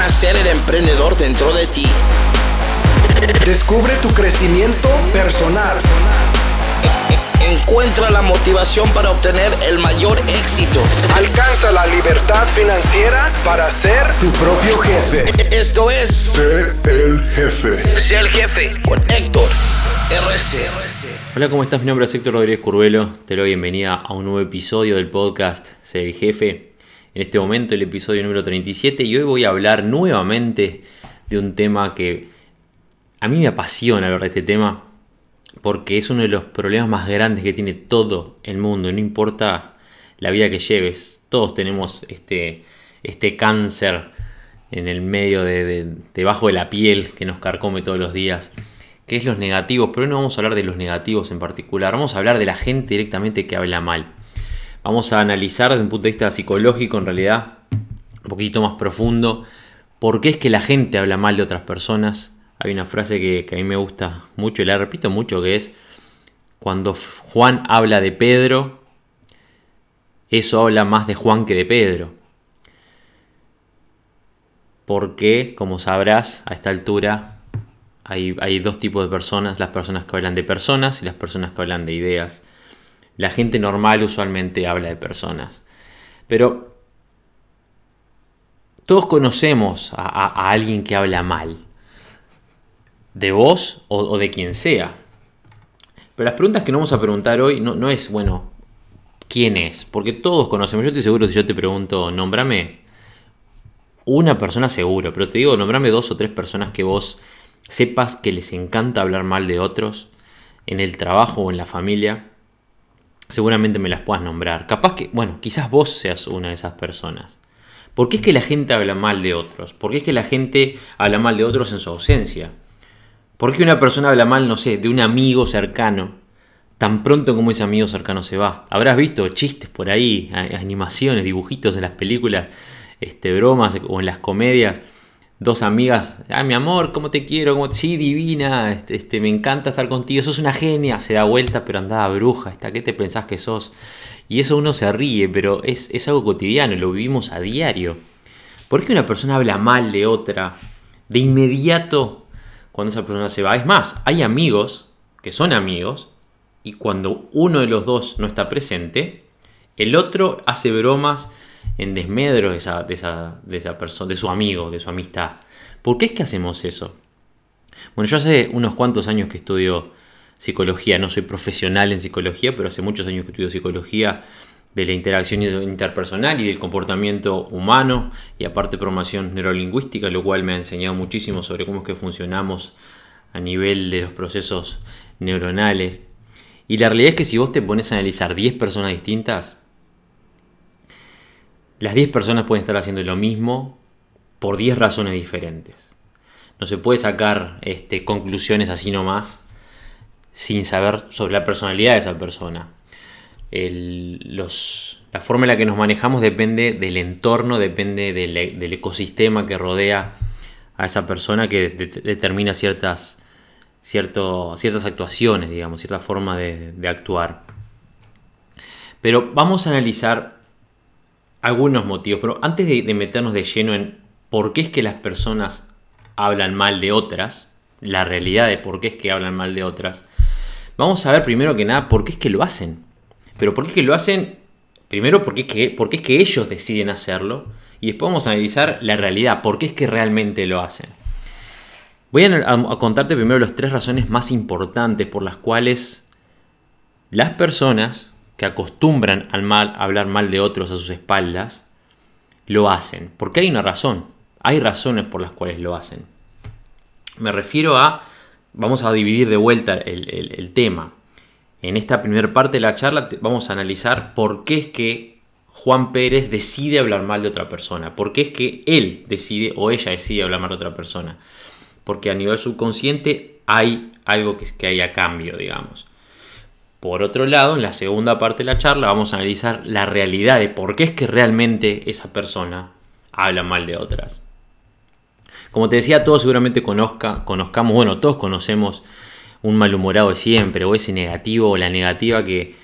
nacer el emprendedor dentro de ti. Descubre tu crecimiento personal. Encuentra la motivación para obtener el mayor éxito. Alcanza la libertad financiera para ser tu propio jefe. Esto es Sé el jefe. Sé el jefe con Héctor RC. Hola, ¿cómo estás? Mi nombre es Héctor Rodríguez Curvelo. Te doy bienvenida a un nuevo episodio del podcast Sé el jefe. En este momento el episodio número 37 y hoy voy a hablar nuevamente de un tema que a mí me apasiona hablar de este tema porque es uno de los problemas más grandes que tiene todo el mundo, no importa la vida que lleves, todos tenemos este, este cáncer en el medio de, de- debajo de la piel que nos carcome todos los días, que es los negativos, pero hoy no vamos a hablar de los negativos en particular, vamos a hablar de la gente directamente que habla mal. Vamos a analizar desde un punto de vista psicológico, en realidad, un poquito más profundo, por qué es que la gente habla mal de otras personas. Hay una frase que, a mí me gusta mucho y la repito mucho, que es, cuando Juan habla de Pedro, eso habla más de Juan que de Pedro. Porque, como sabrás, a esta altura hay, hay dos tipos de personas, las personas que hablan de personas y las personas que hablan de ideas. La gente normal usualmente habla de personas. Pero todos conocemos a, alguien que habla mal. De vos o, de quien sea. Pero las preguntas que nos vamos a preguntar hoy no, no es, bueno, ¿quién es? Porque todos conocemos. Yo estoy seguro que si yo te pregunto, nómbrame una persona seguro. Pero te digo, nómbrame dos o tres personas que vos sepas que les encanta hablar mal de otros. En el trabajo o en la familia seguramente me las puedas nombrar. Capaz que, bueno, quizás vos seas una de esas personas. ¿Por qué es que la gente habla mal de otros? ¿Por qué es que la gente habla mal de otros en su ausencia? ¿Por qué una persona habla mal, no sé, de un amigo cercano? Tan pronto como ese amigo cercano se va. Habrás visto chistes por ahí, animaciones, dibujitos en las películas, este, bromas o en las comedias. Dos amigas, ah, mi amor, ¿cómo te quiero? ¿Cómo- Sí, divina, este, este, me encanta estar contigo, sos una genia. Se da vuelta, pero andaba bruja, ¿hasta qué te pensás que sos? Y eso uno se ríe, pero es, es algo cotidiano, lo vivimos a diario. ¿Por qué una persona habla mal de otra de inmediato cuando esa persona se va? Es más, hay amigos que son amigos y cuando uno de los dos no está presente, el otro hace bromas en desmedro de esa, de esa, de esa persona, de su amigo, de su amistad. ¿Por qué es que hacemos eso? Bueno, yo hace unos cuantos años que estudio psicología, no soy profesional en psicología, pero hace muchos años que estudio psicología de la interacción interpersonal y del comportamiento humano y aparte programación neurolingüística, lo cual me ha enseñado muchísimo sobre cómo es que funcionamos a nivel de los procesos neuronales. Y la realidad es que si vos te pones a analizar 10 personas distintas, las 10 personas pueden estar haciendo lo mismo por 10 razones diferentes. No se puede sacar este, conclusiones así nomás sin saber sobre la personalidad de esa persona. El- los- la forma en la que nos manejamos depende del entorno, depende del, ecosistema que rodea a esa persona que de- determina ciertas, cierto- ciertas actuaciones, digamos, cierta forma de actuar. Pero vamos a analizar algunos motivos. Pero antes de, meternos de lleno en por qué es que las personas hablan mal de otras, la realidad de por qué es que hablan mal de otras, vamos a ver primero que nada por qué es que lo hacen. Pero por qué es que lo hacen, primero porque es que, porque es que ellos deciden hacerlo, y después vamos a analizar la realidad, por qué es que realmente lo hacen. Voy a- a contarte primero las tres razones más importantes por las cuales las personas que acostumbran al mal, hablar mal de otros a sus espaldas, lo hacen. Porque hay una razón. Hay razones por las cuales lo hacen. Me refiero a, vamos a dividir de vuelta el, tema. En esta primera parte de la charla vamos a analizar por qué es que Juan Pérez decide hablar mal de otra persona. Por qué es que él decide o ella decide hablar mal de otra persona. Porque a nivel subconsciente hay algo que, que hay a cambio, digamos. Por otro lado, en la segunda parte de la charla vamos a analizar la realidad de por qué es que realmente esa persona habla mal de otras. Como te decía, todos seguramente conozca, conozcamos, bueno, todos conocemos un malhumorado de siempre, o ese negativo, o la negativa que,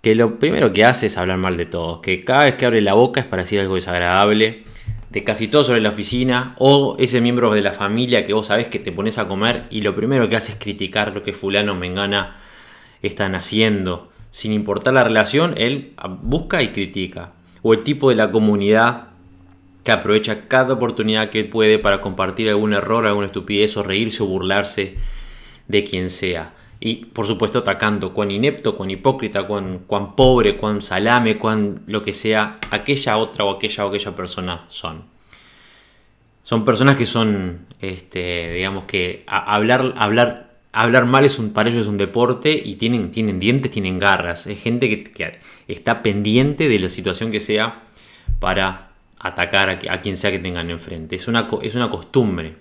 que lo primero que hace es hablar mal de todos, que cada vez que abre la boca es para decir algo desagradable de casi todo sobre la oficina o ese miembro de la familia que vos sabés que te pones a comer y lo primero que haces es criticar lo que fulano mengana están haciendo. Sin importar la relación, él busca y critica. O el tipo de la comunidad que aprovecha cada oportunidad que puede para compartir algún error, alguna estupidez o reírse o burlarse de quien sea. Y por supuesto atacando cuán inepto, cuán hipócrita, cuán, cuán pobre, cuán salame, cuán lo que sea, aquella otra o aquella o aquella persona son. Son personas que son, este, digamos que hablar, hablar, hablar mal es un, para ellos es un deporte y tienen, tienen dientes, tienen garras. Es gente que, está pendiente de la situación que sea para atacar a, quien sea que tengan enfrente. Es una, es una costumbre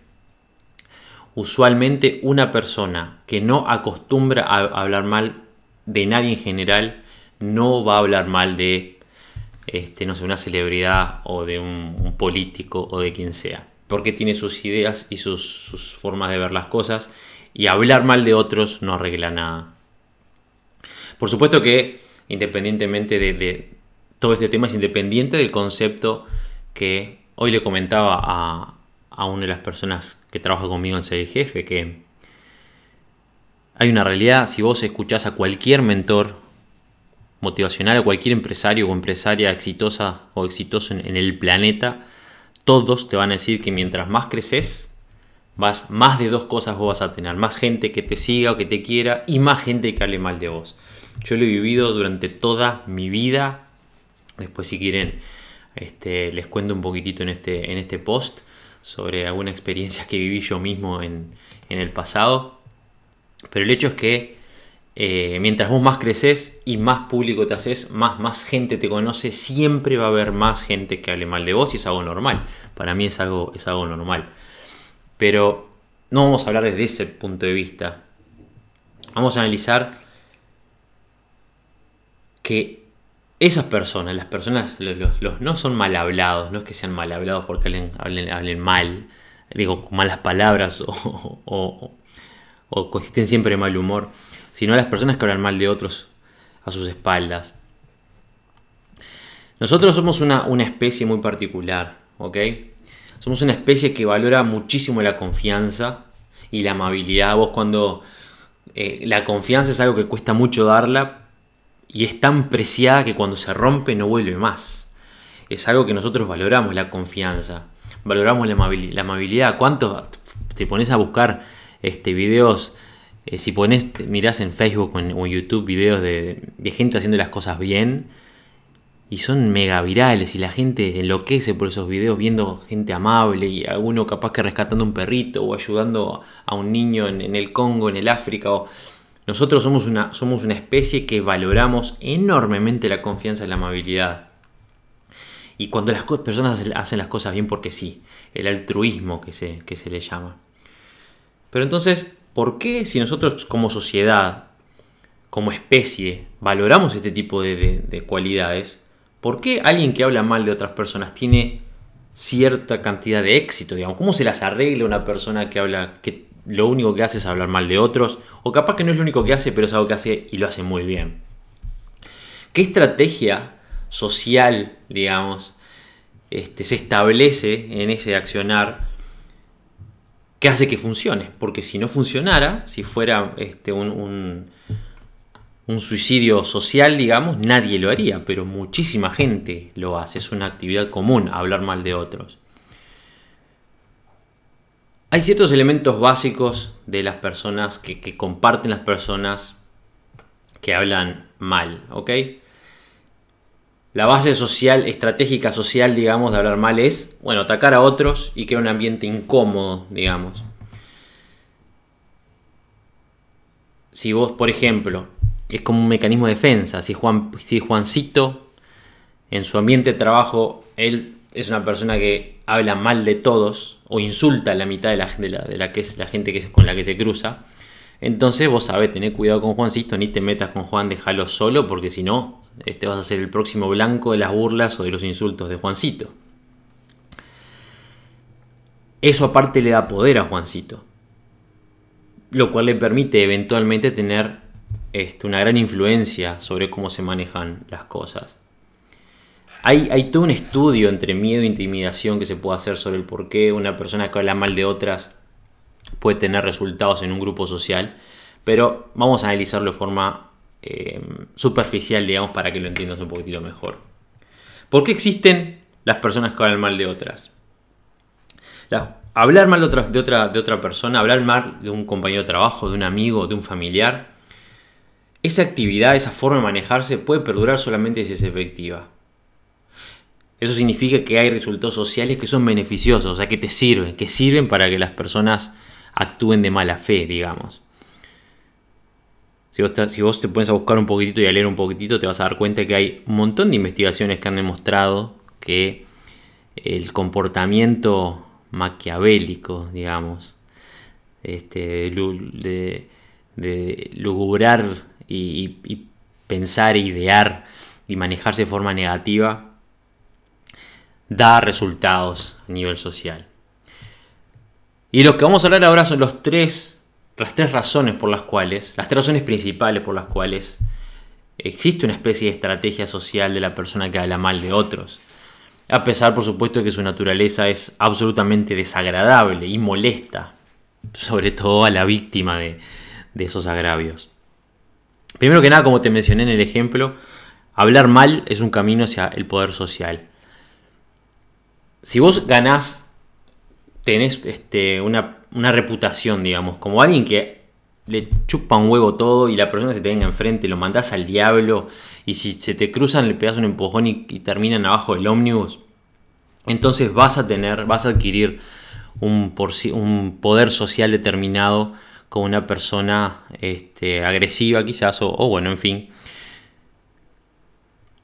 usualmente una persona que no acostumbra a hablar mal de nadie en general no va a hablar mal de este, no sé, una celebridad o de un, político o de quien sea. Porque tiene sus ideas y sus, formas de ver las cosas. Y hablar mal de otros no arregla nada. Por supuesto que, independientemente de, todo este tema, es independiente del concepto que hoy le comentaba a, una de las personas que trabaja conmigo en Ser Jefe, que hay una realidad, si vos escuchás a cualquier mentor motivacional, a cualquier empresario o empresaria exitosa o exitoso en, el planeta, todos te van a decir que mientras más creces, vas, más de dos cosas vos vas a tener. Más gente que te siga o que te quiera y más gente que hable mal de vos. Yo lo he vivido durante toda mi vida. Después si quieren, este, les cuento un poquitito en este, en este post sobre alguna experiencia que viví yo mismo en, el pasado. Pero el hecho es que eh, mientras vos más creces y más público te haces, más, más gente te conoce, siempre va a haber más gente que hable mal de vos y es algo normal. Para mí es algo, es algo normal. Pero no vamos a hablar desde ese punto de vista. Vamos a analizar que esas personas, las personas, los, no son mal hablados, no es que sean mal hablados porque hablen, mal, digo, con malas palabras o, o, o, estén siempre de mal humor, sino las personas que hablan mal de otros a sus espaldas. Nosotros somos una, especie muy particular, ¿ok? Somos una especie que valora muchísimo la confianza y la amabilidad. Vos cuando eh, la confianza es algo que cuesta mucho darla, y es tan preciada que cuando se rompe no vuelve más. Es algo que nosotros valoramos, la confianza, valoramos la, amabilidad. ¿Cuántos te pones a buscar este, videos? Eh, si pones, mirás en Facebook o en, YouTube videos de, gente haciendo las cosas bien y son mega virales y la gente enloquece por esos videos viendo gente amable y alguno capaz que rescatando un perrito o ayudando a un niño en, el Congo, en el África o nosotros somos una, somos una especie que valoramos enormemente la confianza y la amabilidad. Y cuando las personas hacen las cosas bien porque sí, el altruismo que se, que se le llama. Pero entonces, ¿por qué si nosotros como sociedad, como especie, valoramos este tipo de, cualidades, ¿por qué alguien que habla mal de otras personas tiene cierta cantidad de éxito? Digamos? ¿Cómo se las arregla una persona que habla, que lo único que hace es hablar mal de otros, o capaz que no es lo único que hace, pero es algo que hace y lo hace muy bien. ¿Qué estrategia social, digamos, este, se establece en ese accionar que hace que funcione? Porque si no funcionara, si fuera este, un, un suicidio social, digamos, nadie lo haría, pero muchísima gente lo hace, es una actividad común hablar mal de otros. Hay ciertos elementos básicos de las personas que, comparten las personas que hablan mal, ¿ok? La base social, estratégica social, digamos, de hablar mal es, bueno, atacar a otros y crear un ambiente incómodo, digamos. Si vos, por ejemplo, es como un mecanismo de defensa, si, Juan, si Juancito en su ambiente de trabajo, él es una persona que habla mal de todos o insulta a la mitad de la, de la, que es la gente que con la que se cruza, entonces vos sabés, tener cuidado con Juancito, ni te metas con Juan, déjalo solo, porque si no, este vas a ser el próximo blanco de las burlas o de los insultos de Juancito. Eso aparte le da poder a Juancito, lo cual le permite eventualmente tener este, una gran influencia sobre cómo se manejan las cosas. Hay, hay todo un estudio entre miedo e intimidación que se puede hacer sobre el por qué una persona que habla mal de otras puede tener resultados en un grupo social, pero vamos a analizarlo de forma eh, superficial, digamos, para que lo entiendas un poquitito mejor. ¿Por qué existen las personas que hablan mal de otras? hablar mal de de, otra, de otra persona, hablar mal de un compañero de trabajo, de un amigo, de un familiar, esa actividad, esa forma de manejarse puede perdurar solamente si es efectiva. Eso significa que hay resultados sociales que son beneficiosos, o sea, que te sirven, que sirven para que las personas actúen de mala fe, digamos. Si vos, te, pones a buscar un poquitito y a leer un poquitito, te vas a dar cuenta que hay un montón de investigaciones que han demostrado que el comportamiento maquiavélico, digamos, este, de, de lugubrar y, pensar, idear y manejarse de forma negativa, da resultados a nivel social. Y lo que vamos a hablar ahora son tres, las tres razones por las cuales, las tres razones principales por las cuales existe una especie de estrategia social de la persona que habla mal de otros. A pesar, por supuesto, de que su naturaleza es absolutamente desagradable y molesta, sobre todo a la víctima de esos agravios. Primero que nada, como te mencioné en el ejemplo, hablar mal es un camino hacia el poder social. Si vos ganás, tenés este, una, reputación, digamos, como alguien que le chupa un huevo todo y la persona se te venga enfrente, lo mandás al diablo y si se te cruzan le pegas un empujón y, terminan abajo del ómnibus, entonces vas a tener, vas a adquirir un, un poder social determinado con una persona este, agresiva quizás, o, bueno, en fin.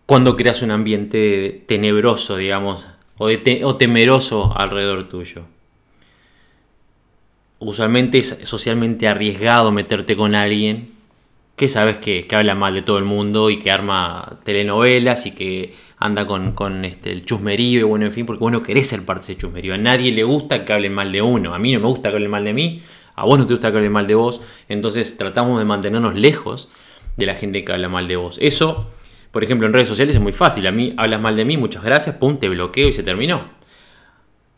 Cuando creas un ambiente tenebroso, digamos, o, temeroso alrededor tuyo. Usualmente es socialmente arriesgado meterte con alguien que sabes que, habla mal de todo el mundo y que arma telenovelas y que anda con, este, el chusmerío y bueno, en fin, porque vos no querés ser parte de ese chusmerío. A nadie le gusta que hablen mal de uno. A mí no me gusta que hablen mal de mí, a vos no te gusta que hable mal de vos, entonces tratamos de mantenernos lejos de la gente que habla mal de vos. Eso, por ejemplo, en redes sociales es muy fácil. A mí hablas mal de mí, muchas gracias, pum, te bloqueo y se terminó.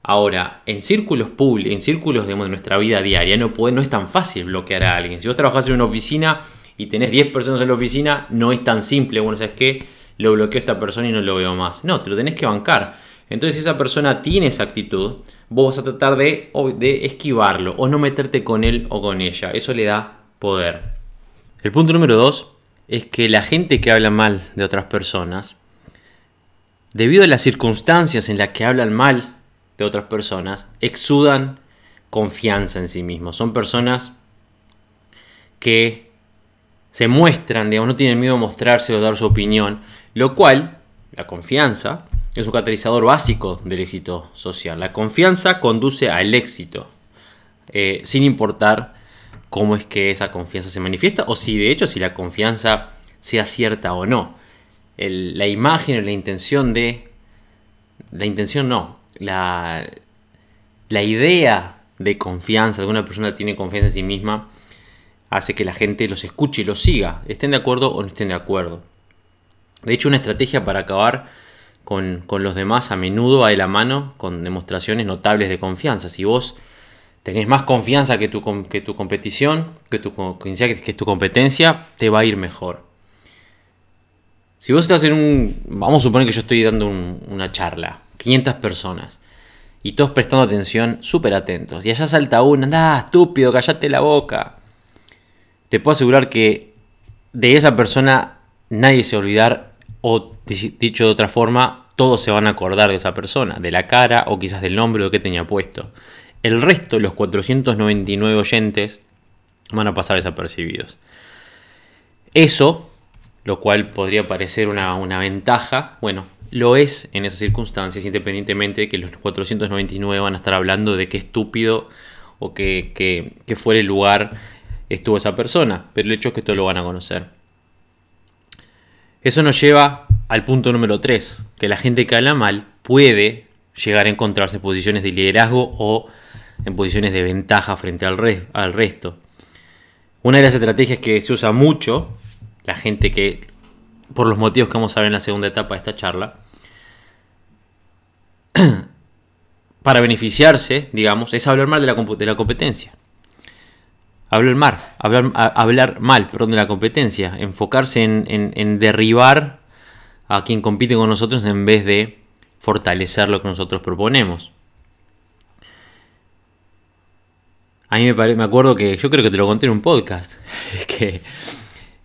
Ahora, en círculos públicos, en círculos de nuestra vida diaria, no, puede, no es tan fácil bloquear a alguien. Si vos trabajás en una oficina y tenés 10 personas en la oficina, no es tan simple. Bueno, ¿sabes qué? Lo bloqueo a esta persona y no lo veo más. No, te lo tenés que bancar. Entonces, si esa persona tiene esa actitud, vos vas a tratar de, de esquivarlo o no meterte con él o con ella. Eso le da poder. El punto número dos es que la gente que habla mal de otras personas, debido a las circunstancias en las que hablan mal de otras personas, exudan confianza en sí mismos. Son personas que se muestran, digamos, no tienen miedo a mostrarse o dar su opinión, lo cual, la confianza, es un catalizador básico del éxito social. La confianza conduce al éxito, eh, sin importar cómo es que esa confianza se manifiesta o si de hecho si la confianza sea cierta o no. la imagen o la intención de... La intención no. La, la idea de confianza, de una persona que tiene confianza en sí misma, hace que la gente los escuche y los siga, estén de acuerdo o no estén de acuerdo. De hecho, una estrategia para acabar con, los demás a menudo va de la mano con demostraciones notables de confianza. Si vos tenés más confianza que tu, que tu competición, que tu, que tu competencia, te va a ir mejor. Si vos estás en un... Vamos a suponer que yo estoy dando una charla, 500 personas, y todos prestando atención, súper atentos, y allá salta uno, anda, estúpido, callate la boca. Te puedo asegurar que de esa persona nadie se va a olvidar o dicho de otra forma, todos se van a acordar de esa persona, de la cara o quizás del nombre o que tenía puesto. El resto, los 499 oyentes, van a pasar desapercibidos. Eso, lo cual podría parecer una, ventaja, bueno, lo es en esas circunstancias, independientemente de que los 499 van a estar hablando de qué estúpido o que, que, fuera el lugar estuvo esa persona, pero el hecho es que todos lo van a conocer. Eso nos lleva al punto número 3, que la gente que habla mal puede llegar a encontrarse en posiciones de liderazgo o en posiciones de ventaja frente al, resto. Una de las estrategias que se usa mucho, la gente que, por los motivos que vamos a ver en la segunda etapa de esta charla, para beneficiarse, digamos, es hablar mal de la competencia. Hablar mal, hablar, mal perdón, de la competencia, enfocarse en, derribar a quien compite con nosotros en vez de fortalecer lo que nosotros proponemos. A mí me, me acuerdo que yo creo que te lo conté en un podcast. que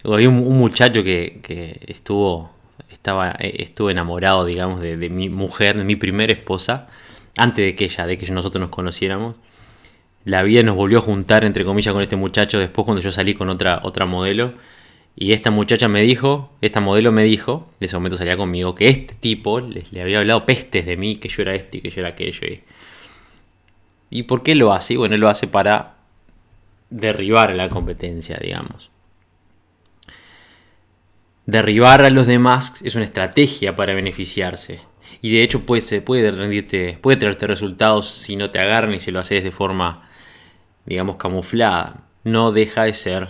había un, muchacho que, estuvo, estaba, estuvo enamorado, digamos, de, mi mujer, de mi primera esposa, antes de que ella, de que nosotros nos conociéramos. La vida nos volvió a juntar, entre comillas, con este muchacho después cuando yo salí con otra, otra modelo. Y esta muchacha me dijo, esta modelo me dijo, en ese momento salía conmigo, que este tipo le, había hablado pestes de mí, que yo era este y que yo era aquello. Y, ¿Y por qué lo hace? Bueno, él lo hace para derribar la competencia, digamos. Derribar a los demás es una estrategia para beneficiarse. Y de hecho puede, puede, rendirte, puede traerte resultados si no te agarran y si lo haces de forma, digamos, camuflada. No deja de ser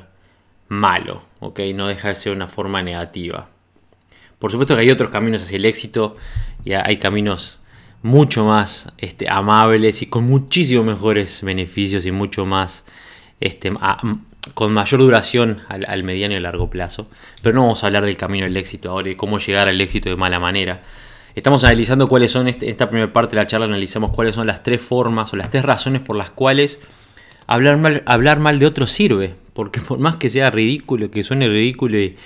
malo, ¿ok? No deja de ser una forma negativa. Por supuesto que hay otros caminos hacia el éxito y hay caminos mucho más este, amables y con muchísimos mejores beneficios y mucho más este, con mayor duración al, mediano y largo plazo. Pero no vamos a hablar del camino del éxito ahora y cómo llegar al éxito de mala manera. Estamos analizando cuáles son, este, esta primera parte de la charla analizamos cuáles son las tres formas o las tres razones por las cuales hablar mal, hablar mal de otro sirve. Porque por más que sea ridículo, que suene ridículo y,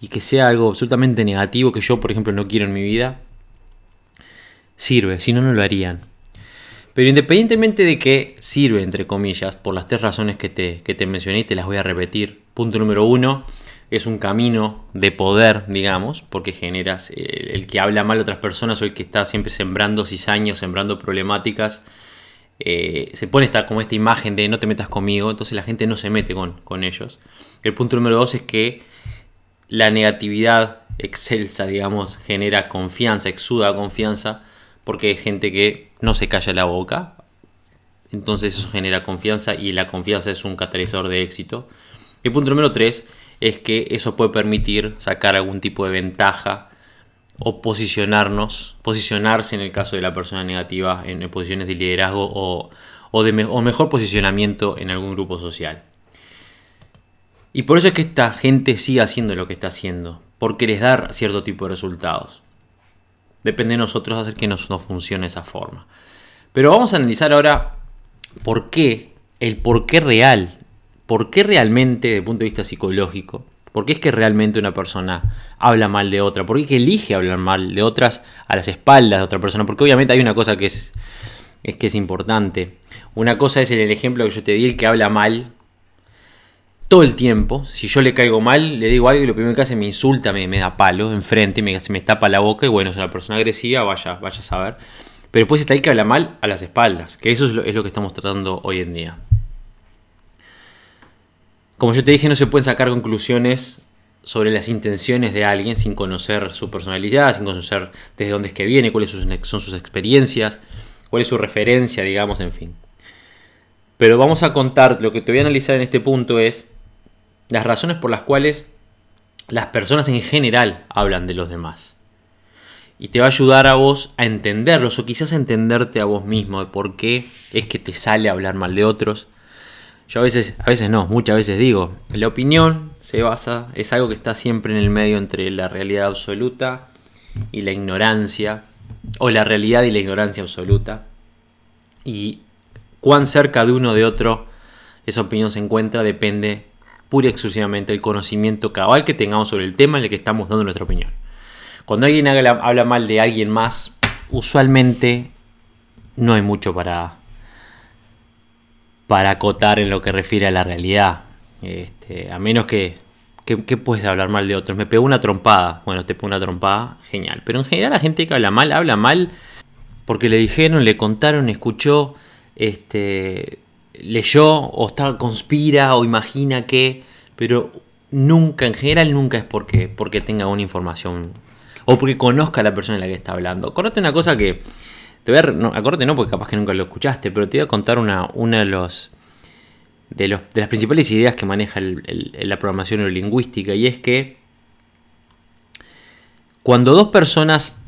y que sea algo absolutamente negativo que yo, por ejemplo, no quiero en mi vida, sirve, si no, no lo harían. Pero independientemente de que sirve, entre comillas, por las tres razones que te, que te mencioné, te las voy a repetir. Punto número uno, es un camino de poder, digamos, porque generas eh, el, que habla mal a otras personas o el que está siempre sembrando cizaños, sembrando problemáticas. Eh, se pone esta, como esta imagen de no te metas conmigo, entonces la gente no se mete con, con ellos. El punto número dos es que la negatividad excelsa, digamos, genera confianza, exuda confianza porque hay gente que no se calla la boca. Entonces eso genera confianza y la confianza es un catalizador de éxito. El punto número 3 es que eso puede permitir sacar algún tipo de ventaja o posicionarnos, posicionarse en el caso de la persona negativa en, posiciones de liderazgo o, o de mejor posicionamiento en algún grupo social. Y por eso es que esta gente sigue haciendo lo que está haciendo, porque les da cierto tipo de resultados. Depende de nosotros hacer que nos, no funcione esa forma. Pero vamos a analizar ahora por qué, el por qué real, por qué realmente, desde el punto de vista psicológico, por qué es que realmente una persona habla mal de otra, por qué es que elige hablar mal de otras a las espaldas de otra persona, porque obviamente hay una cosa que es, que es importante. Una cosa es el ejemplo que yo te di, el que habla mal todo el tiempo. Si yo le caigo mal, le digo algo y lo primero que hace me insulta, me, me da palo enfrente, me, se me tapa la boca y bueno, es una persona agresiva, vaya, vaya a saber. Pero después está el que habla mal a las espaldas, que eso es lo que estamos tratando hoy en día. Como yo te dije, no se pueden sacar conclusiones sobre las intenciones de alguien sin conocer su personalidad, sin conocer desde dónde es que viene, cuáles son sus experiencias, cuál es su referencia, digamos, en fin. Pero vamos a contar, lo que te voy a analizar en este punto es las razones por las cuales las personas en general hablan de los demás. Y te va a ayudar a vos a entenderlos o quizás a entenderte a vos mismo de por qué es que te sale hablar mal de otros. Yo a veces, a veces no, muchas veces digo, la opinión se basa, es algo que está siempre en el medio entre la realidad absoluta y la ignorancia, o la realidad y la ignorancia absoluta. Y cuán cerca de uno de otro esa opinión se encuentra depende pura y exclusivamente el conocimiento cabal que tengamos sobre el tema en el que estamos dando nuestra opinión. Cuando alguien habla, mal de alguien más, usualmente no hay mucho para, para acotar en lo que refiere a la realidad. Este, a menos que, que, puedes hablar mal de otros. Me pegó una trompada. Bueno, te pegó una trompada, genial. Pero en general la gente que habla mal, habla mal porque le dijeron, le contaron, escuchó, este, leyó o está, conspira o imagina que, pero nunca, en general nunca es porque, porque tenga una información o porque conozca a la persona en la que está hablando. Acordate una cosa que, te voy a, no, no porque capaz que nunca lo escuchaste, pero te voy a contar una, de los... De, las principales ideas que maneja la programación neurolingüística y es que cuando dos personas,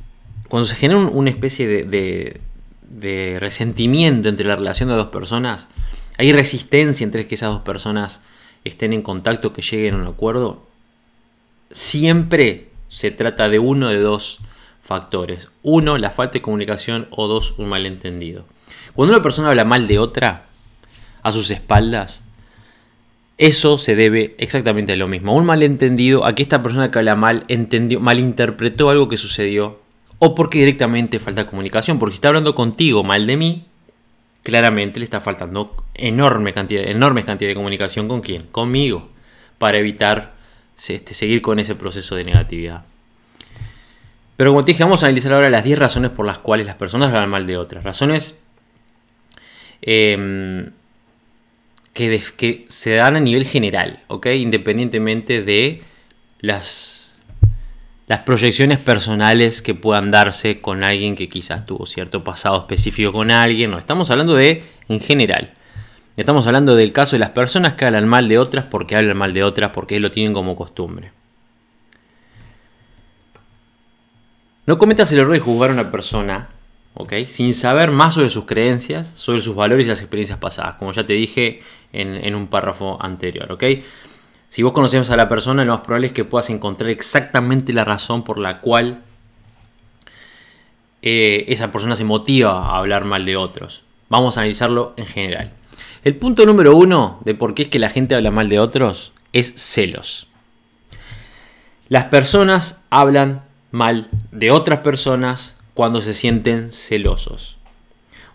cuando se genera una especie de resentimiento entre la relación de dos personas, hay resistencia entre que esas dos personas estén en contacto, que lleguen a un acuerdo, siempre se trata de uno de dos factores. Uno, la falta de comunicación o dos, un malentendido. Cuando una persona habla mal de otra a sus espaldas, eso se debe exactamente a lo mismo. Un malentendido a que esta persona que habla mal entendió, malinterpretó algo que sucedió o porque directamente falta comunicación. Porque si está hablando contigo mal de mí, claramente le está faltando enorme cantidad, enormes cantidad de comunicación con quién, conmigo, para evitar este, seguir con ese proceso de negatividad. Pero como te dije, vamos a analizar ahora las 10 razones por las cuales las personas hablan mal de otras. Razones em, que, se dan a nivel general, ¿ok? Independientemente de las, las proyecciones personales que puedan darse con alguien que quizás tuvo cierto pasado específico con alguien. No, estamos hablando de en general. Estamos hablando del caso de las personas que hablan mal de otras porque hablan mal de otras porque lo tienen como costumbre. No cometas el error de juzgar a una persona, ¿ok? Sin saber más sobre sus creencias, sobre sus valores y las experiencias pasadas, como ya te dije en, un párrafo anterior, ¿ok? Si vos conocemos a la persona, lo más probable es que puedas encontrar exactamente la razón por la cual eh, esa persona se motiva a hablar mal de otros. Vamos a analizarlo en general. El punto número uno de por qué es que la gente habla mal de otros es celos. Las personas hablan mal de otras personas cuando se sienten celosos.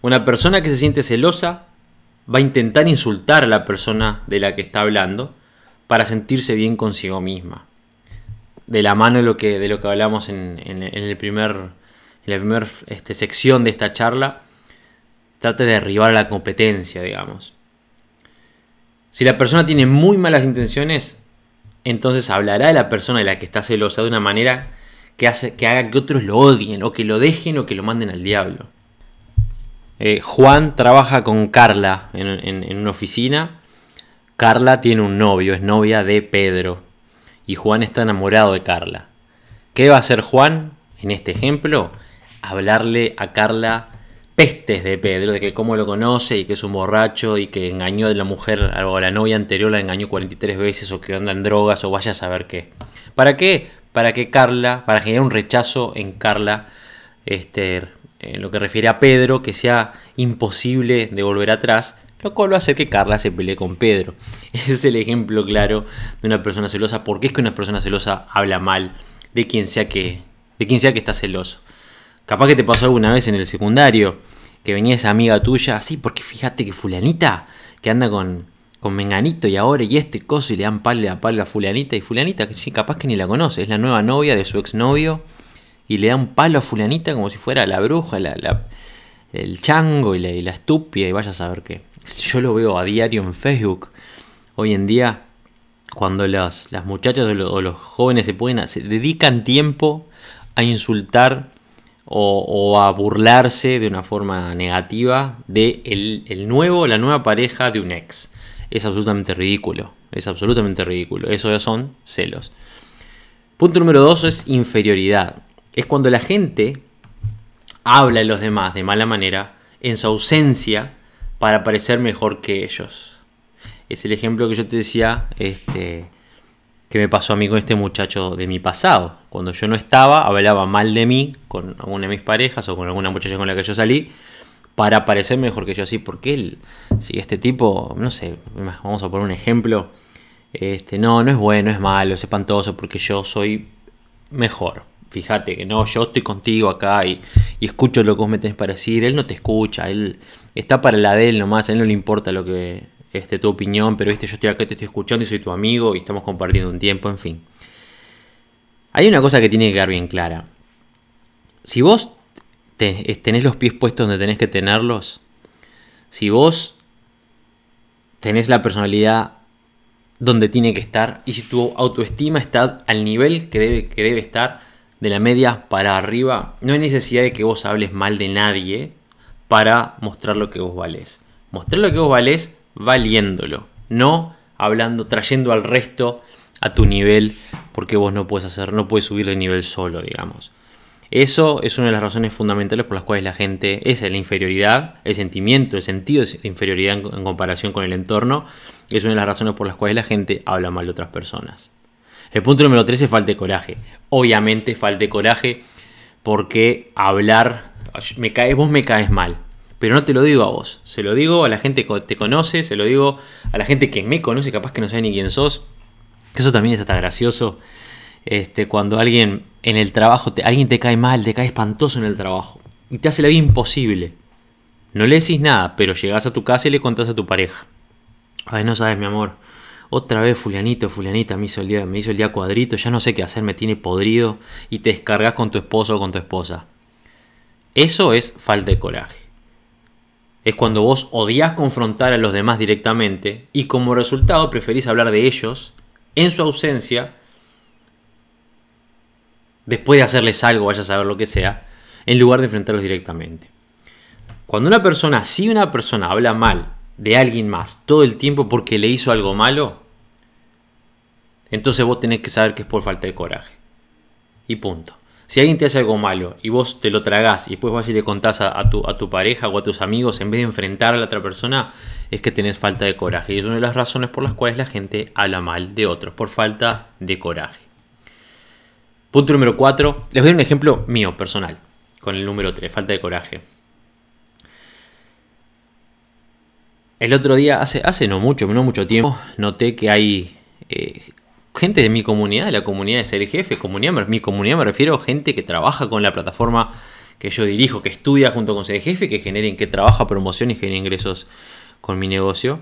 Una persona que se siente celosa va a intentar insultar a la persona de la que está hablando para sentirse bien consigo misma. De la mano de lo que, de lo que hablamos en, el primer, en la primera este, sección de esta charla, trate de derribar la competencia, digamos. Si la persona tiene muy malas intenciones, entonces hablará de la persona de la que está celosa de una manera que, hace, que haga que otros lo odien, o que lo dejen, o que lo manden al diablo. Eh, Juan trabaja con Carla en, una oficina. Carla tiene un novio, es novia de Pedro. Y Juan está enamorado de Carla. ¿Qué va a hacer Juan en este ejemplo? Hablarle a Carla pestes de Pedro, de que cómo lo conoce y que es un borracho y que engañó a la mujer o a la novia anterior, la engañó 43 veces o que anda en drogas o vaya a saber qué. ¿Para qué? Para que Carla, para generar un rechazo en Carla, este, en lo que refiere a Pedro, que sea imposible de volver atrás, lo cual va a hacer que Carla se pelee con Pedro. Ese es el ejemplo claro de una persona celosa. ¿Por qué es que una persona celosa habla mal de quien sea que, de quien sea que está celoso? Capaz que te pasó alguna vez en el secundario que venía esa amiga tuya, así, porque fíjate que fulanita que anda con, con Menganito y ahora y este coso y le dan palo a palo a Fulanita y Fulanita que sí, capaz que ni la conoce, es la nueva novia de su exnovio y le da un palo a Fulanita como si fuera la bruja, la, el chango y la, la, estúpida y vaya a saber qué. Yo lo veo a diario en Facebook hoy en día cuando las, las muchachas o los, jóvenes se, pueden, se dedican tiempo a insultar o, a burlarse de una forma negativa de el, el nuevo, la nueva pareja de un ex es absolutamente ridículo. Es absolutamente ridículo. Eso ya son celos. Punto número dos es inferioridad. Es cuando la gente habla de los demás de mala manera en su ausencia para parecer mejor que ellos. Es el ejemplo que yo te decía este, que me pasó a mí con este muchacho de mi pasado. Cuando yo no estaba, hablaba mal de mí con alguna de mis parejas o con alguna muchacha con la que yo salí para parecer mejor que yo. así porque él, si este tipo, no sé, vamos a poner un ejemplo, este, no, no es bueno, es malo, es espantoso, porque yo soy mejor. Fíjate que no, yo estoy contigo acá y, escucho lo que vos me tenés para decir. Él no te escucha, él está para la de él nomás, a él no le importa lo que este, tu opinión, pero viste, yo estoy acá, te estoy escuchando y soy tu amigo y estamos compartiendo un tiempo, en fin. Hay una cosa que tiene que quedar bien clara. Si vos tenés los pies puestos donde tenés que tenerlos, si vos tenés la personalidad donde tiene que estar y si tu autoestima está al nivel que debe, que debe estar, de la media para arriba, no hay necesidad de que vos hables mal de nadie para mostrar lo que vos valés. Mostrar lo que vos valés valiéndolo, no hablando, trayendo al resto a tu nivel porque vos no puedes hacer, no puedes subir de nivel solo, digamos. Eso es una de las razones fundamentales por las cuales la gente es la inferioridad, el sentimiento, el sentido de inferioridad en, comparación con el entorno, es una de las razones por las cuales la gente habla mal de otras personas. El punto número 3 es falta de coraje. Obviamente falta de coraje porque hablar, me caes, vos me caes mal. Pero no te lo digo a vos, se lo digo a la gente que te conoce, se lo digo a la gente que me conoce, capaz que no sabe ni quién sos. Eso también es hasta gracioso. Este, cuando alguien en el trabajo, te, alguien te cae mal, te cae espantoso en el trabajo y te hace la vida imposible. No le decís nada, pero llegás a tu casa y le contás a tu pareja. Ay, no sabes, mi amor. Otra vez fulanito, fulanita me hizo, el día, me hizo el día cuadrito, ya no sé qué hacer, me tiene podrido y te descargas con tu esposo o con tu esposa. Eso es falta de coraje. Es cuando vos odias confrontar a los demás directamente y como resultado preferís hablar de ellos en su ausencia, después de hacerles algo, vaya a saber lo que sea, en lugar de enfrentarlos directamente. Cuando una persona, si una persona habla mal de alguien más todo el tiempo porque le hizo algo malo, entonces vos tenés que saber que es por falta de coraje. Y punto. Si alguien te hace algo malo y vos te lo tragás y después vas y le contás a, tu, a tu pareja o a tus amigos en vez de enfrentar a la otra persona, es que tenés falta de coraje. Y es una de las razones por las cuales la gente habla mal de otros, por falta de coraje. Punto número 4. Les voy a dar un ejemplo mío, personal, con el número 3, falta de coraje. El otro día, hace, no mucho, no mucho tiempo, noté que hay eh, gente de mi comunidad, de la comunidad de ser jefe, comunidad, mi comunidad me refiero a gente que trabaja con la plataforma que yo dirijo, que estudia junto con ser jefe, que generen, que trabaja promoción y genera ingresos con mi negocio,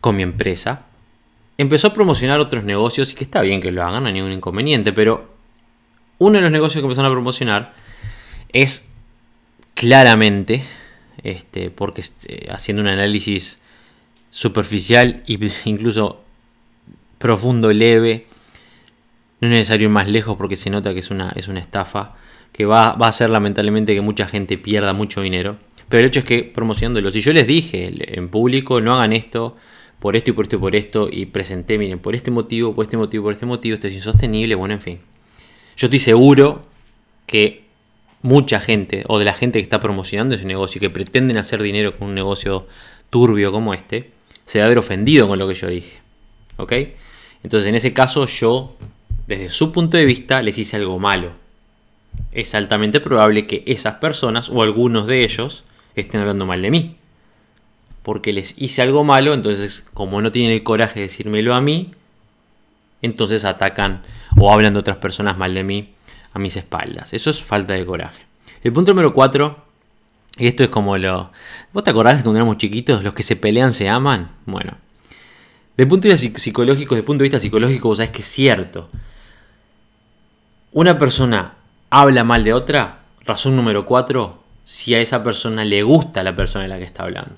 con mi empresa. Empezó a promocionar otros negocios y que está bien que lo hagan, no hay ningún inconveniente, pero uno de los negocios que empezaron a promocionar es claramente, este, porque eh, haciendo un análisis superficial e incluso profundo, leve. No es necesario ir más lejos porque se nota que es una, es una estafa que va, va, a hacer lamentablemente que mucha gente pierda mucho dinero. Pero el hecho es que promocionándolo, si yo les dije en público, no hagan esto por esto y por esto y por esto, y presenté, miren, por este motivo, por este motivo, por este motivo, esto es insostenible, bueno, en fin. Yo estoy seguro que mucha gente, o de la gente que está promocionando ese negocio y que pretenden hacer dinero con un negocio turbio como este, se va a haber ofendido con lo que yo dije. ¿Ok? Entonces en ese caso yo, desde su punto de vista, les hice algo malo. Es altamente probable que esas personas o algunos de ellos estén hablando mal de mí. Porque les hice algo malo, entonces como no tienen el coraje de decírmelo a mí, entonces atacan o hablan de otras personas mal de mí a mis espaldas. Eso es falta de coraje. El punto número 4, y esto es como lo... ¿Vos te acordás cuando éramos chiquitos? Los que se pelean se aman. Bueno, desde punto de vista psicológico, desde punto de vista psicológico, vos sabés que es cierto. Una persona habla mal de otra, razón número 4, si a esa persona le gusta la persona de la que está hablando.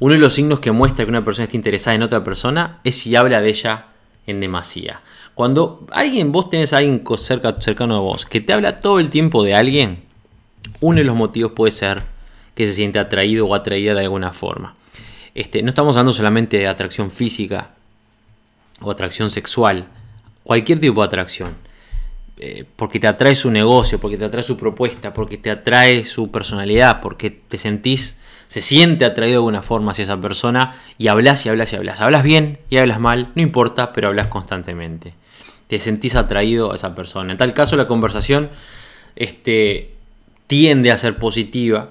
Uno de los signos que muestra que una persona está interesada en otra persona es si habla de ella en demasía. Cuando alguien, vos tenés a alguien cerca, cercano a vos que te habla todo el tiempo de alguien, uno de los motivos puede ser que se siente atraído o atraída de alguna forma. Este, no estamos hablando solamente de atracción física o atracción sexual, cualquier tipo de atracción. Eh, porque te atrae su negocio, porque te atrae su propuesta, porque te atrae su personalidad, porque te sentís, se siente atraído de alguna forma hacia esa persona y hablas y hablas y hablas. Hablas bien y hablas mal, no importa, pero hablas constantemente. Te sentís atraído a esa persona. En tal caso, la conversación este, tiende a ser positiva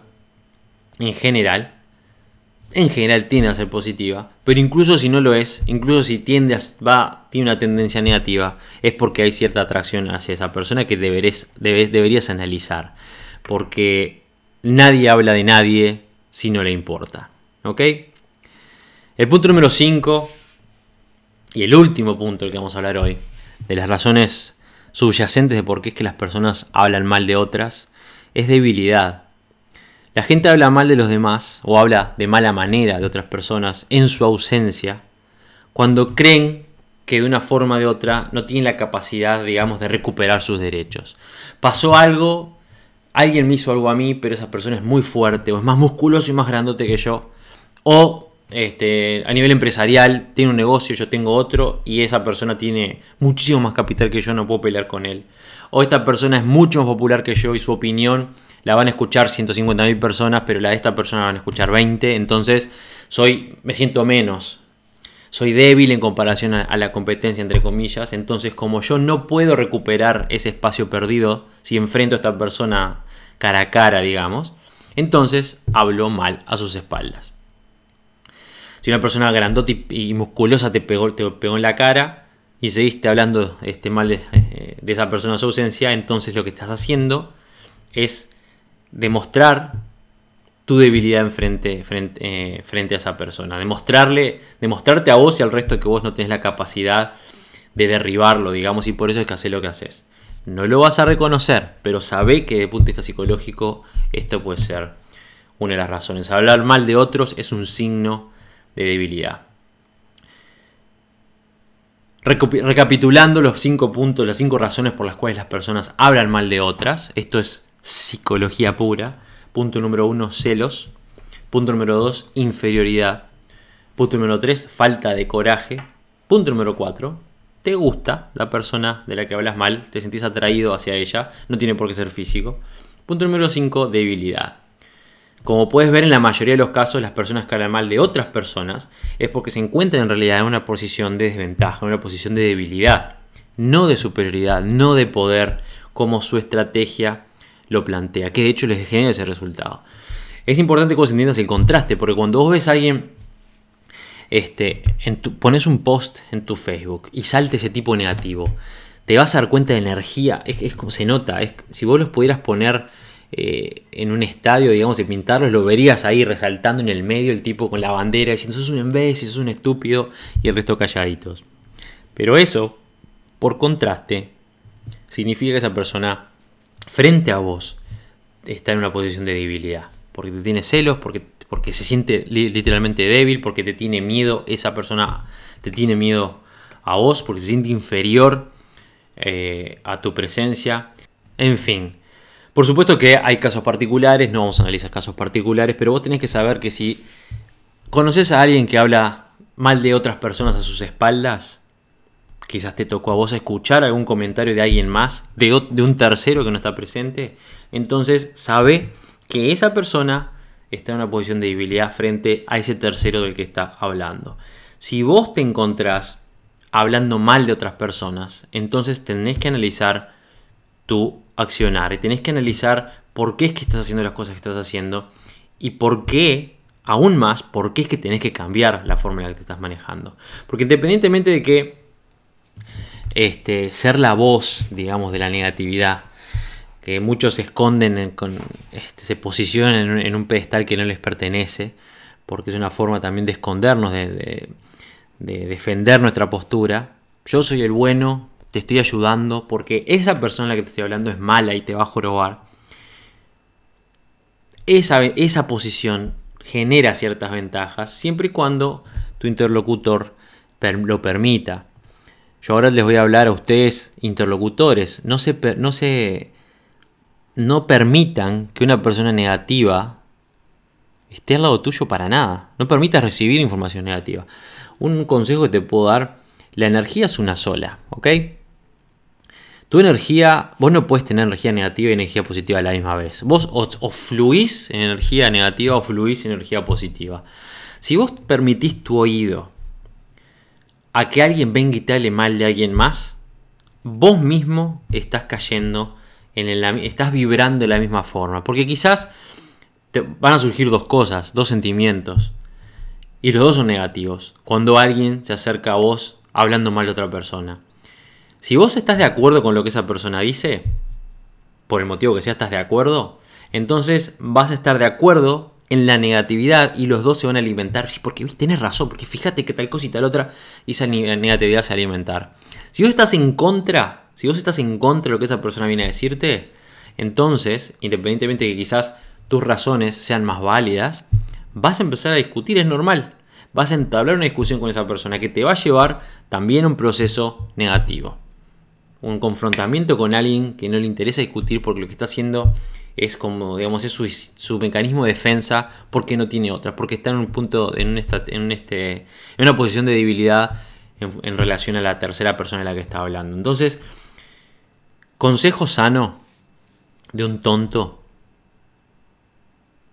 en general en general tiende a ser positiva, pero incluso si no lo es, incluso si tiende a, va, tiene una tendencia negativa, es porque hay cierta atracción hacia esa persona que deberías, deberías analizar, porque nadie habla de nadie si no le importa. ¿Ok? El punto número 5, y el último punto del que vamos a hablar hoy, de las razones subyacentes de por qué es que las personas hablan mal de otras, es debilidad. La gente habla mal de los demás o habla de mala manera de otras personas en su ausencia cuando creen que de una forma o de otra no tienen la capacidad, digamos, de recuperar sus derechos. Pasó algo, alguien me hizo algo a mí, pero esa persona es muy fuerte o es más musculoso y más grandote que yo. O este, a nivel empresarial, tiene un negocio, yo tengo otro, y esa persona tiene muchísimo más capital que yo, no puedo pelear con él. O esta persona es mucho más popular que yo y su opinión la van a escuchar 150.000 personas, pero la de esta persona la van a escuchar 20, entonces soy, me siento menos, soy débil en comparación a, la competencia, entre comillas. Entonces, como yo no puedo recuperar ese espacio perdido si enfrento a esta persona cara a cara, digamos, entonces hablo mal a sus espaldas. Si una persona grandota y, musculosa te pegó, te pegó en la cara y seguiste hablando este, mal de, eh, de esa persona a su ausencia, entonces lo que estás haciendo es demostrar tu debilidad en frente, frente, eh, frente, a esa persona. Demostrarle, demostrarte a vos y al resto que vos no tenés la capacidad de derribarlo, digamos, y por eso es que haces lo que haces. No lo vas a reconocer, pero sabe que desde el punto de vista psicológico esto puede ser una de las razones. Hablar mal de otros es un signo de debilidad. Recapitulando los cinco puntos, las cinco razones por las cuales las personas hablan mal de otras, esto es psicología pura. Punto número uno, celos. Punto número dos, inferioridad. Punto número tres, falta de coraje. Punto número cuatro, te gusta la persona de la que hablas mal, te sentís atraído hacia ella, no tiene por qué ser físico. Punto número cinco, debilidad. Como puedes ver en la mayoría de los casos, las personas que hablan mal de otras personas es porque se encuentran en realidad en una posición de desventaja, en una posición de debilidad, no de superioridad, no de poder, como su estrategia lo plantea, que de hecho les genera ese resultado. Es importante que vos entiendas el contraste, porque cuando vos ves a alguien, este, en pones un post en tu Facebook y salte ese tipo negativo, te vas a dar cuenta de energía, es, como se nota, si vos los pudieras poner eh, en un estadio, digamos, y pintarlos, lo verías ahí resaltando en el medio el tipo con la bandera diciendo sos un imbécil, sos un estúpido y el resto calladitos. Pero eso, por contraste, significa que esa persona frente a vos está en una posición de debilidad. Porque te tiene celos, porque, porque se siente literalmente débil, porque te tiene miedo, esa persona te tiene miedo a vos, porque se siente inferior eh, a tu presencia. En fin. Por supuesto que hay casos particulares, no vamos a analizar casos particulares, pero vos tenés que saber que si conoces a alguien que habla mal de otras personas a sus espaldas, quizás te tocó a vos escuchar algún comentario de alguien más, de, un tercero que no está presente, entonces sabe que esa persona está en una posición de debilidad frente a ese tercero del que está hablando. Si vos te encontrás hablando mal de otras personas, entonces tenés que analizar tu accionar y tenés que analizar por qué es que estás haciendo las cosas que estás haciendo y por qué, aún más, por qué es que tenés que cambiar la forma en la que te estás manejando. Porque independientemente de que este, ser la voz, digamos, de la negatividad. Que muchos se esconden, con, este, se posicionan en un, pedestal que no les pertenece, porque es una forma también de escondernos, de, defender nuestra postura. Yo soy el bueno, te estoy ayudando, porque esa persona a la que te estoy hablando es mala y te va a jorobar. Esa, esa posición genera ciertas ventajas, siempre y cuando tu interlocutor lo permita. Yo ahora les voy a hablar a ustedes, interlocutores. No se, no se. No permitan que una persona negativa esté al lado tuyo para nada. No permitas recibir información negativa. Un consejo que te puedo dar: la energía es una sola, ¿ok? Tu energía, vos no puedes tener energía negativa y energía positiva a la misma vez. Vos o, fluís en energía negativa o fluís en energía positiva. Si vos permitís tu oído a que alguien venga y te hable mal de alguien más, vos mismo estás cayendo, estás vibrando de la misma forma. Porque quizás te van a surgir dos cosas, dos sentimientos. Y los dos son negativos. Cuando alguien se acerca a vos hablando mal de otra persona. Si vos estás de acuerdo con lo que esa persona dice, por el motivo que sea estás de acuerdo, entonces vas a estar de acuerdo en la negatividad y los dos se van a alimentar. Sí, porque ¿viste? tenés razón, porque fíjate que tal cosa y tal otra, y esa negatividad se va a alimentar. Si vos estás en contra, si vos estás en contra de lo que esa persona viene a decirte, entonces, independientemente de que quizás tus razones sean más válidas, vas a empezar a discutir, es normal. Vas a entablar una discusión con esa persona que te va a llevar también a un proceso negativo. un confrontamiento con alguien que no le interesa discutir porque lo que está haciendo es como, digamos, es su, mecanismo de defensa porque no tiene otra, porque está en un punto, en, un en, este, en una posición de debilidad en, relación a la tercera persona de la que está hablando. Entonces, consejo sano de un tonto,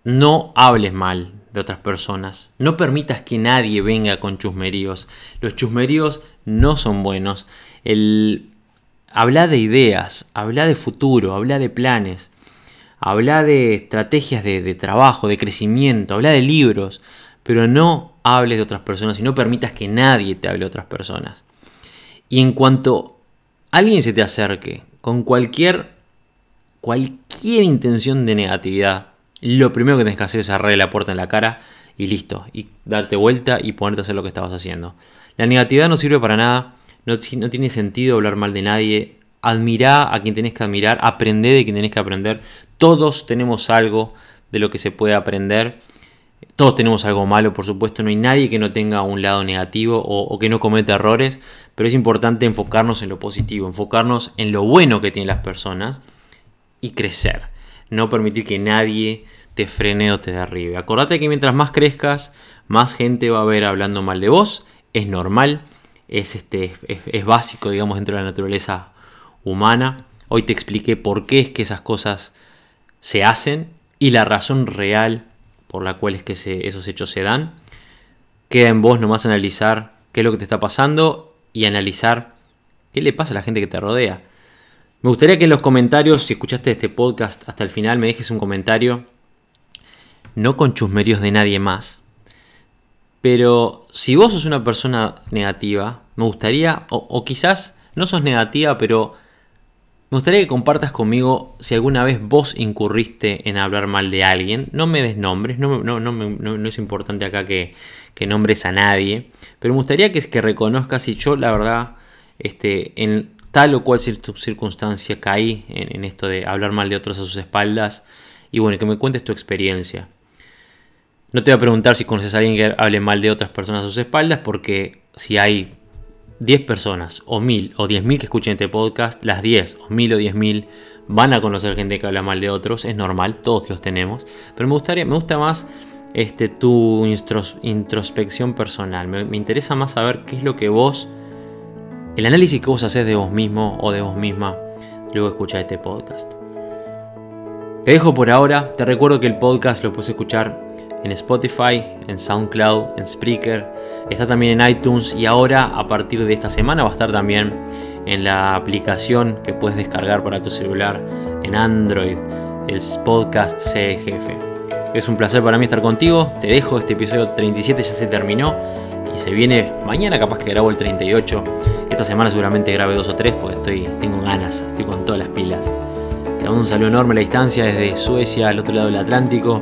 no hables mal de otras personas, no permitas que nadie venga con chusmeríos, los chusmeríos no son buenos, el... Habla de ideas, habla de futuro, habla de planes. Habla de estrategias de, trabajo, de crecimiento, habla de libros, pero no hables de otras personas y no permitas que nadie te hable de otras personas. Y en cuanto alguien se te acerque con cualquier, cualquier intención de negatividad, lo primero que tienes que hacer es cerrarle la puerta en la cara y listo, y darte vuelta y ponerte a hacer lo que estabas haciendo. La negatividad no sirve para nada, no, no tiene sentido hablar mal de nadie, admira a quien tenés que admirar, aprende de quien tenés que aprender. Todos tenemos algo de lo que se puede aprender. Todos tenemos algo malo, por supuesto, no hay nadie que no tenga un lado negativo o, que no cometa errores, pero es importante enfocarnos en lo positivo, enfocarnos en lo bueno que tienen las personas y crecer. No permitir que nadie te frene o te derribe. Acordate que mientras más crezcas, más gente va a ver hablando mal de vos. Es normal, es, este, es básico, digamos, dentro de la naturaleza humana. Hoy te expliqué por qué es que esas cosas se hacen y la razón real por la cual es que esos hechos se dan. Queda en vos nomás analizar qué es lo que te está pasando y analizar qué le pasa a la gente que te rodea. Me gustaría que en los comentarios, si escuchaste este podcast hasta el final, me dejes un comentario, no con chusmerios de nadie más, pero si vos sos una persona negativa, me gustaría, o, o quizás no sos negativa, pero me gustaría que compartas conmigo si alguna vez vos incurriste en hablar mal de alguien. No me des nombres, no, no, es importante acá que, nombres a nadie. Pero me gustaría que, que reconozcas si yo, la verdad, este, en tal o cual circunstancia caí en, esto de hablar mal de otros a sus espaldas. Y bueno, que me cuentes tu experiencia. No te voy a preguntar si conoces a alguien que hable mal de otras personas a sus espaldas, porque si hay 10 personas o 1000 o 10.000 que escuchen este podcast, las 10 o 1000 o 10.000 van a conocer gente que habla mal de otros, es normal, todos los tenemos, pero me gustaría, me gusta más este, tu introspección personal, me, interesa más saber qué es lo que vos, el análisis que vos haces de vos mismo o de vos misma luego de este podcast. Te dejo por ahora, te recuerdo que el podcast lo puedes escuchar en Spotify, en SoundCloud, en Spreaker, está también en iTunes y ahora a partir de esta semana va a estar también en la aplicación que puedes descargar para tu celular en Android, el podcast CGF. Es un placer para mí estar contigo, te dejo, este episodio 37 ya se terminó y se viene mañana capaz que grabo el 38. Esta semana seguramente grabe dos o tres porque estoy, tengo ganas, estoy con todas las pilas. Te mando un saludo enorme a la distancia desde Suecia, al otro lado del Atlántico